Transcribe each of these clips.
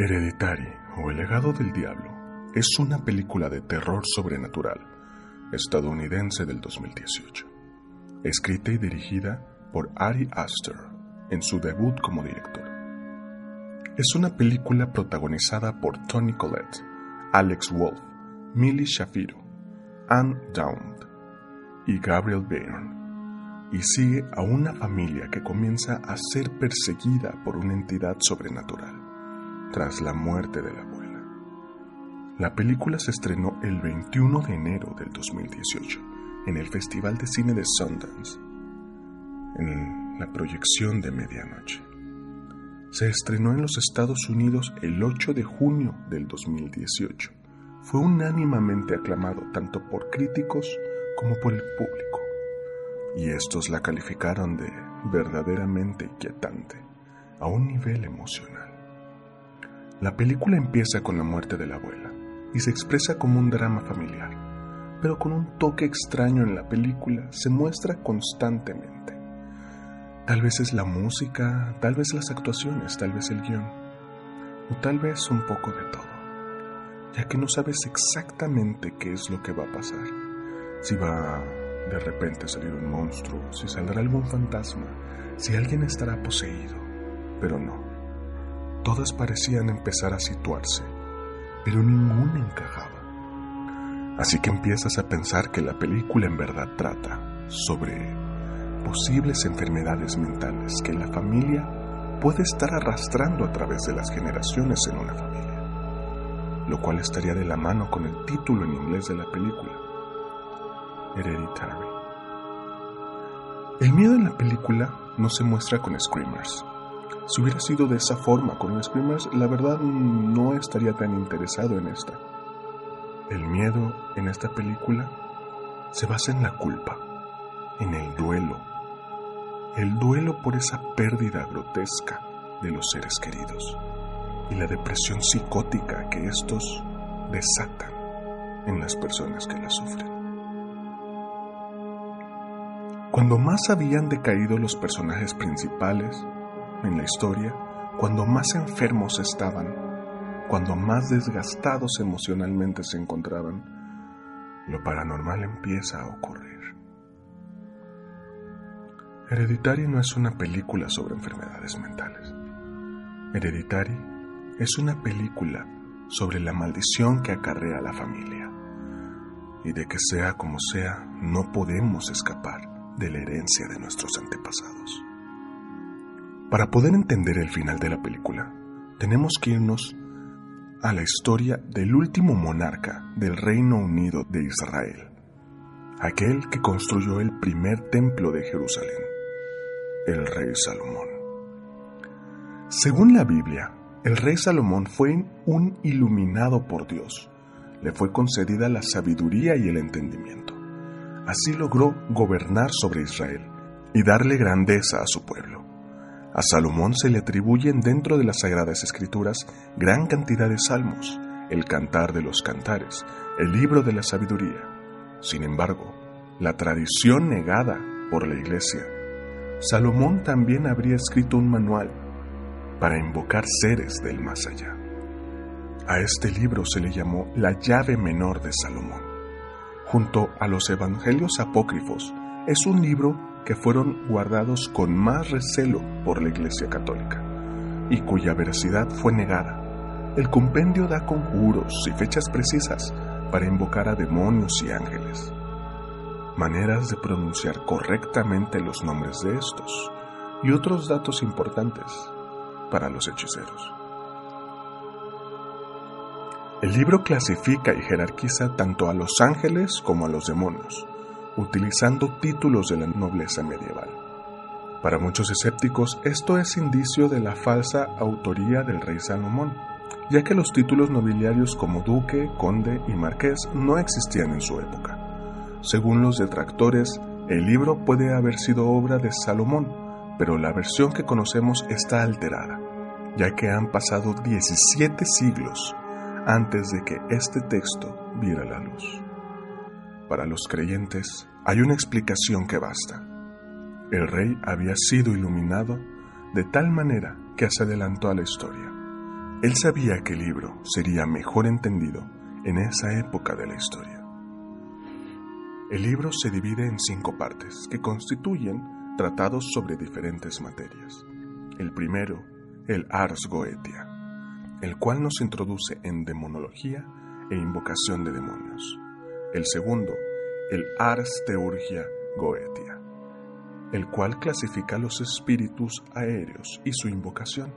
Hereditary o El legado del diablo es una película de terror sobrenatural estadounidense del 2018, escrita y dirigida por Ari Aster en su debut como director. Es una película protagonizada por Tony Collette, Alex Wolff, Millie Shapiro, Anne Dowd y Gabriel Byrne, y sigue a una familia que comienza a ser perseguida por una entidad sobrenatural tras la muerte de la abuela. La película se estrenó el 21 de enero del 2018 en el Festival de Cine de Sundance, en la proyección de medianoche. Se estrenó en los Estados Unidos el 8 de junio del 2018. Fue unánimamente aclamado tanto por críticos como por el público, y estos la calificaron de verdaderamente inquietante a un nivel emocional. La película empieza con la muerte de la abuela y se expresa como un drama familiar, pero con un toque extraño en la película se muestra constantemente. Tal vez es la música, tal vez las actuaciones, tal vez el guion, o tal vez un poco de todo, ya que no sabes exactamente qué es lo que va a pasar, si va de repente salir un monstruo, si saldrá algún fantasma, si alguien estará poseído, pero no Todas parecían empezar a situarse, pero ninguna encajaba. Así que empiezas a pensar que la película en verdad trata sobre posibles enfermedades mentales que la familia puede estar arrastrando a través de las generaciones en una familia, lo cual estaría de la mano con el título en inglés de la película, Hereditary. El miedo en la película no se muestra con screamers, si hubiera sido de esa forma con Screamers, la verdad no estaría tan interesado en esta. El miedo en esta película se basa en la culpa, en el duelo, el duelo por esa pérdida grotesca de los seres queridos y la depresión psicótica que estos desatan en las personas que la sufren. Cuando más habían decaído los personajes principales, en la historia, cuando más enfermos estaban, cuando más desgastados emocionalmente se encontraban, lo paranormal empieza a ocurrir. Hereditary no es una película sobre enfermedades mentales. Hereditary es una película sobre la maldición que acarrea la familia. Y de que sea como sea, no podemos escapar de la herencia de nuestros antepasados. Para poder entender el final de la película, tenemos que irnos a la historia del último monarca del Reino Unido de Israel, aquel que construyó el primer templo de Jerusalén, el rey Salomón. Según la Biblia, el rey Salomón fue un iluminado por Dios. Le fue concedida la sabiduría y el entendimiento. Así logró gobernar sobre Israel y darle grandeza a su pueblo. A Salomón se le atribuyen dentro de las Sagradas Escrituras gran cantidad de salmos, el cantar de los cantares, el libro de la sabiduría. Sin embargo, la tradición negada por la Iglesia, Salomón también habría escrito un manual para invocar seres del más allá. A este libro se le llamó la llave menor de Salomón. Junto a los evangelios apócrifos, es un libro fueron guardados con más recelo por la Iglesia Católica y cuya veracidad fue negada. El compendio da conjuros y fechas precisas para invocar a demonios y ángeles, maneras de pronunciar correctamente los nombres de estos y otros datos importantes para los hechiceros. El libro clasifica y jerarquiza tanto a los ángeles como a los demonios, utilizando títulos de la nobleza medieval. Para muchos escépticos, esto es indicio de la falsa autoría del rey Salomón, ya que los títulos nobiliarios como duque, conde y marqués no existían en su época. Según los detractores, el libro puede haber sido obra de Salomón, pero la versión que conocemos está alterada, ya que han pasado 17 siglos antes de que este texto viera la luz. Para los creyentes hay una explicación que basta. El rey había sido iluminado de tal manera que se adelantó a la historia, Él sabía que el libro sería mejor entendido en esa época de la historia. El libro se divide en cinco partes que constituyen tratados sobre diferentes materias. El primero, el Ars Goetia, el cual nos introduce en demonología e invocación de demonios. El segundo, el Ars Teurgia Goetia, el cual clasifica los espíritus aéreos y su invocación.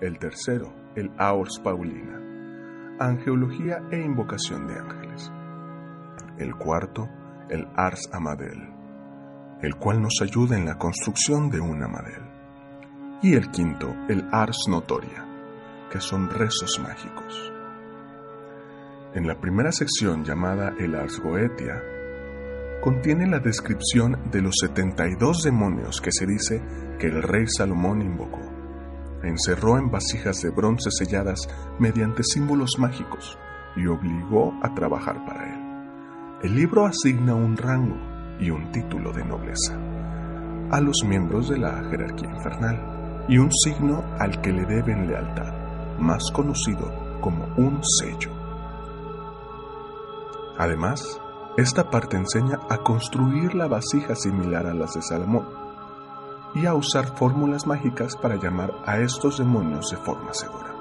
El tercero, el Aurs Paulina, angeología e invocación de ángeles. El cuarto, el Ars Amadel, el cual nos ayuda en la construcción de un Amadel. Y el quinto, el Ars Notoria, que son rezos mágicos. En la primera sección llamada el Ars Goetia, contiene la descripción de los 72 demonios que se dice que el rey Salomón invocó. Encerró en vasijas de bronce selladas mediante símbolos mágicos y obligó a trabajar para él. El libro asigna un rango y un título de nobleza a los miembros de la jerarquía infernal y un signo al que le deben lealtad, más conocido como un sello. Además, esta parte enseña a construir la vasija similar a las de Salomón y a usar fórmulas mágicas para llamar a estos demonios de forma segura.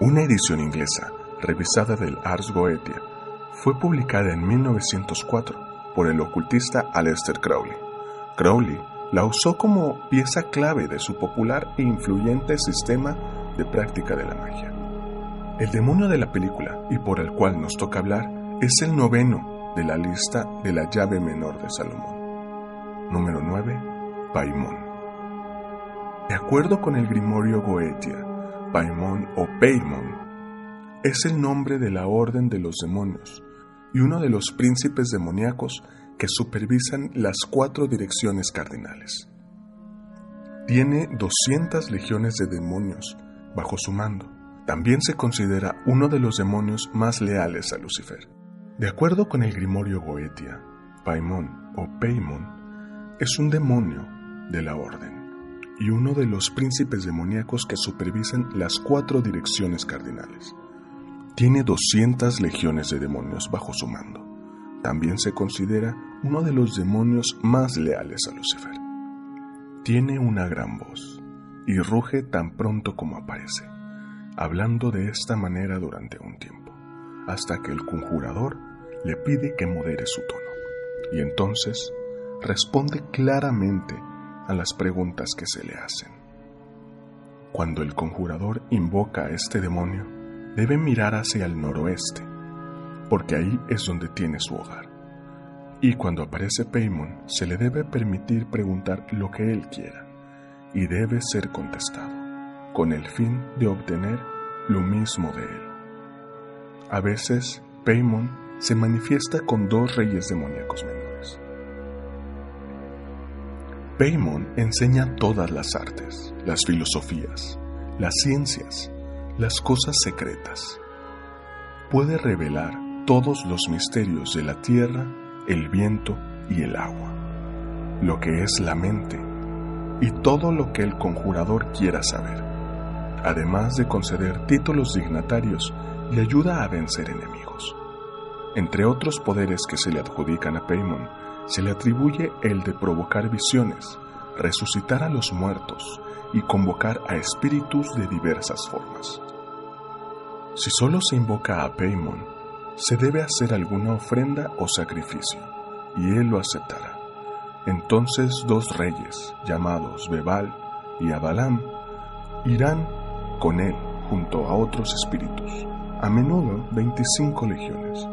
Una edición inglesa, revisada del Ars Goetia, fue publicada en 1904 por el ocultista Aleister Crowley. Crowley la usó como pieza clave de su popular e influyente sistema de práctica de la magia. El demonio de la película, y por el cual nos toca hablar, es el noveno de la lista de la llave menor de Salomón. Número 9. Paimón. De acuerdo con el Grimorio Goetia, Paimón o Paimon es el nombre de la orden de los demonios y uno de los príncipes demoníacos que supervisan las cuatro direcciones cardinales. Tiene 200 legiones de demonios bajo su mando. También se considera uno de los demonios más leales a Lucifer. De acuerdo con el Grimorio Goetia, Paimon o Paimon es un demonio de la orden y uno de los príncipes demoníacos que supervisan las cuatro direcciones cardinales. Tiene 200 legiones de demonios bajo su mando. También se considera uno de los demonios más leales a Lucifer. Tiene una gran voz y ruge tan pronto como aparece, hablando de esta manera durante un tiempo, hasta que el conjurador le pide que modere su tono, y entonces responde claramente a las preguntas que se le hacen. Cuando el conjurador invoca a este demonio, debe mirar hacia el noroeste, porque ahí es donde tiene su hogar. Y cuando aparece Paimon, se le debe permitir preguntar lo que él quiera, y debe ser contestado, con el fin de obtener lo mismo de él. A veces, Paimon se manifiesta con dos reyes demoníacos menores. Paimon enseña todas las artes, las filosofías, las ciencias, las cosas secretas. Puede revelar todos los misterios de la tierra, el viento y el agua, lo que es la mente y todo lo que el conjurador quiera saber, además de conceder títulos dignatarios y ayuda a vencer enemigos. Entre otros poderes que se le adjudican a Paimon, se le atribuye el de provocar visiones, resucitar a los muertos y convocar a espíritus de diversas formas. Si solo se invoca a Paimon, se debe hacer alguna ofrenda o sacrificio, y él lo aceptará. Entonces dos reyes, llamados Bebal y Abalam, irán con él junto a otros espíritus, a menudo 25 legiones.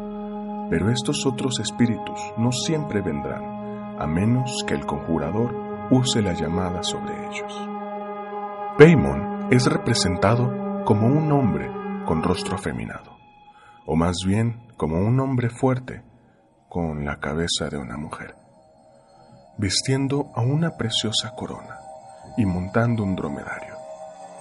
Pero estos otros espíritus no siempre vendrán, a menos que el conjurador use la llamada sobre ellos. Paimon es representado como un hombre con rostro afeminado, o más bien como un hombre fuerte con la cabeza de una mujer, vistiendo a una preciosa corona y montando un dromedario.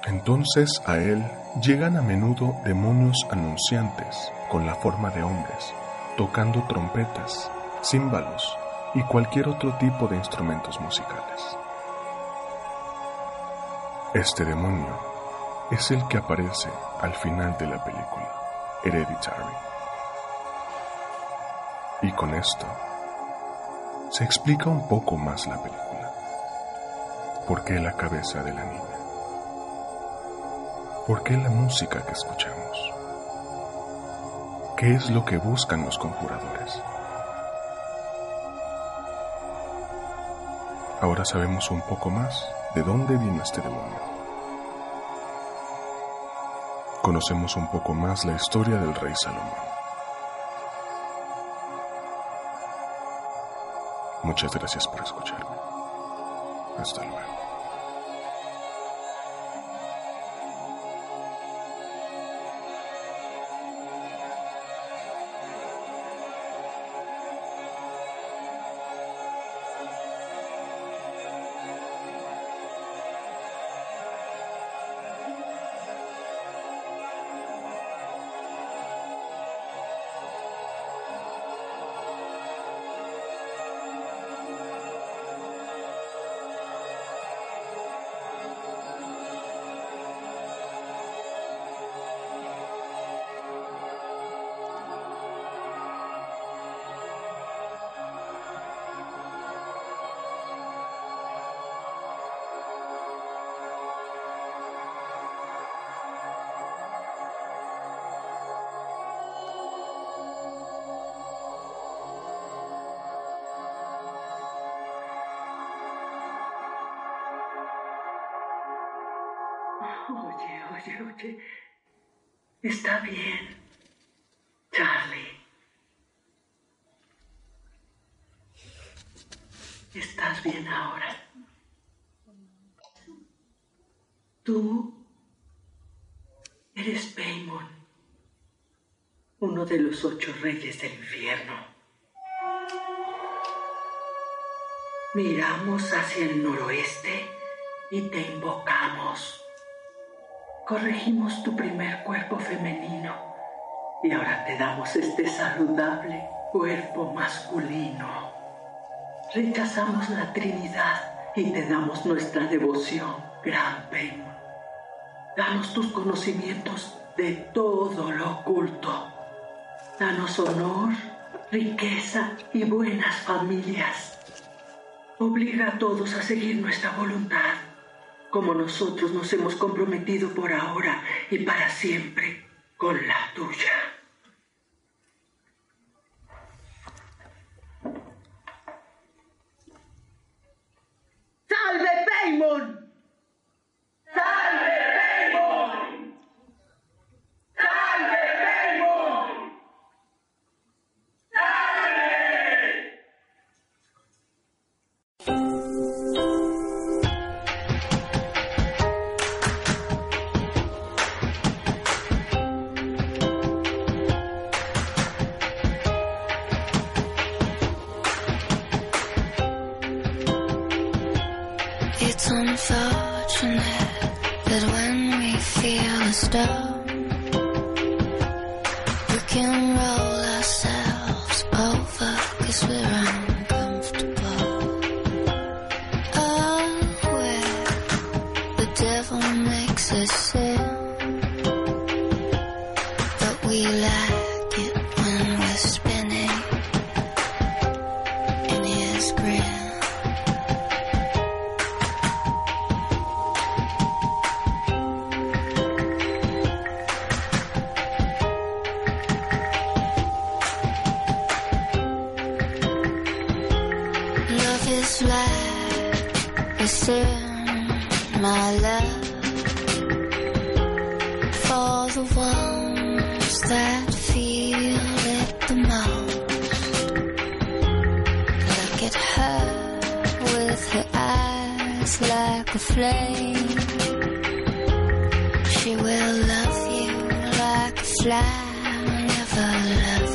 Entonces a él llegan a menudo demonios anunciantes con la forma de hombres, tocando trompetas, címbalos y cualquier otro tipo de instrumentos musicales. Este demonio es el que aparece al final de la película, Hereditary. Y con esto se explica un poco más la película. ¿Por qué la cabeza de la niña? ¿Por qué la música que escuchamos? ¿Qué es lo que buscan los conjuradores? Ahora sabemos un poco más de dónde vino este demonio. Conocemos un poco más la historia del rey Salomón. Muchas gracias por escucharme. Hasta luego. Oye. Está bien, Charlie. ¿Estás bien ahora? Tú eres Paimon, uno de los ocho reyes del infierno. Miramos hacia el noroeste y te invocamos. Corregimos tu primer cuerpo femenino y ahora te damos este saludable cuerpo masculino. Rechazamos la Trinidad y te damos nuestra devoción, Gran Paimon. Danos tus conocimientos de todo lo oculto. Danos honor, riqueza y buenas familias. Obliga a todos a seguir nuestra voluntad como nosotros nos hemos comprometido por ahora y para siempre con la tuya. ¡Salve, Paimon! excessive a flame. She will love you like a fly, never love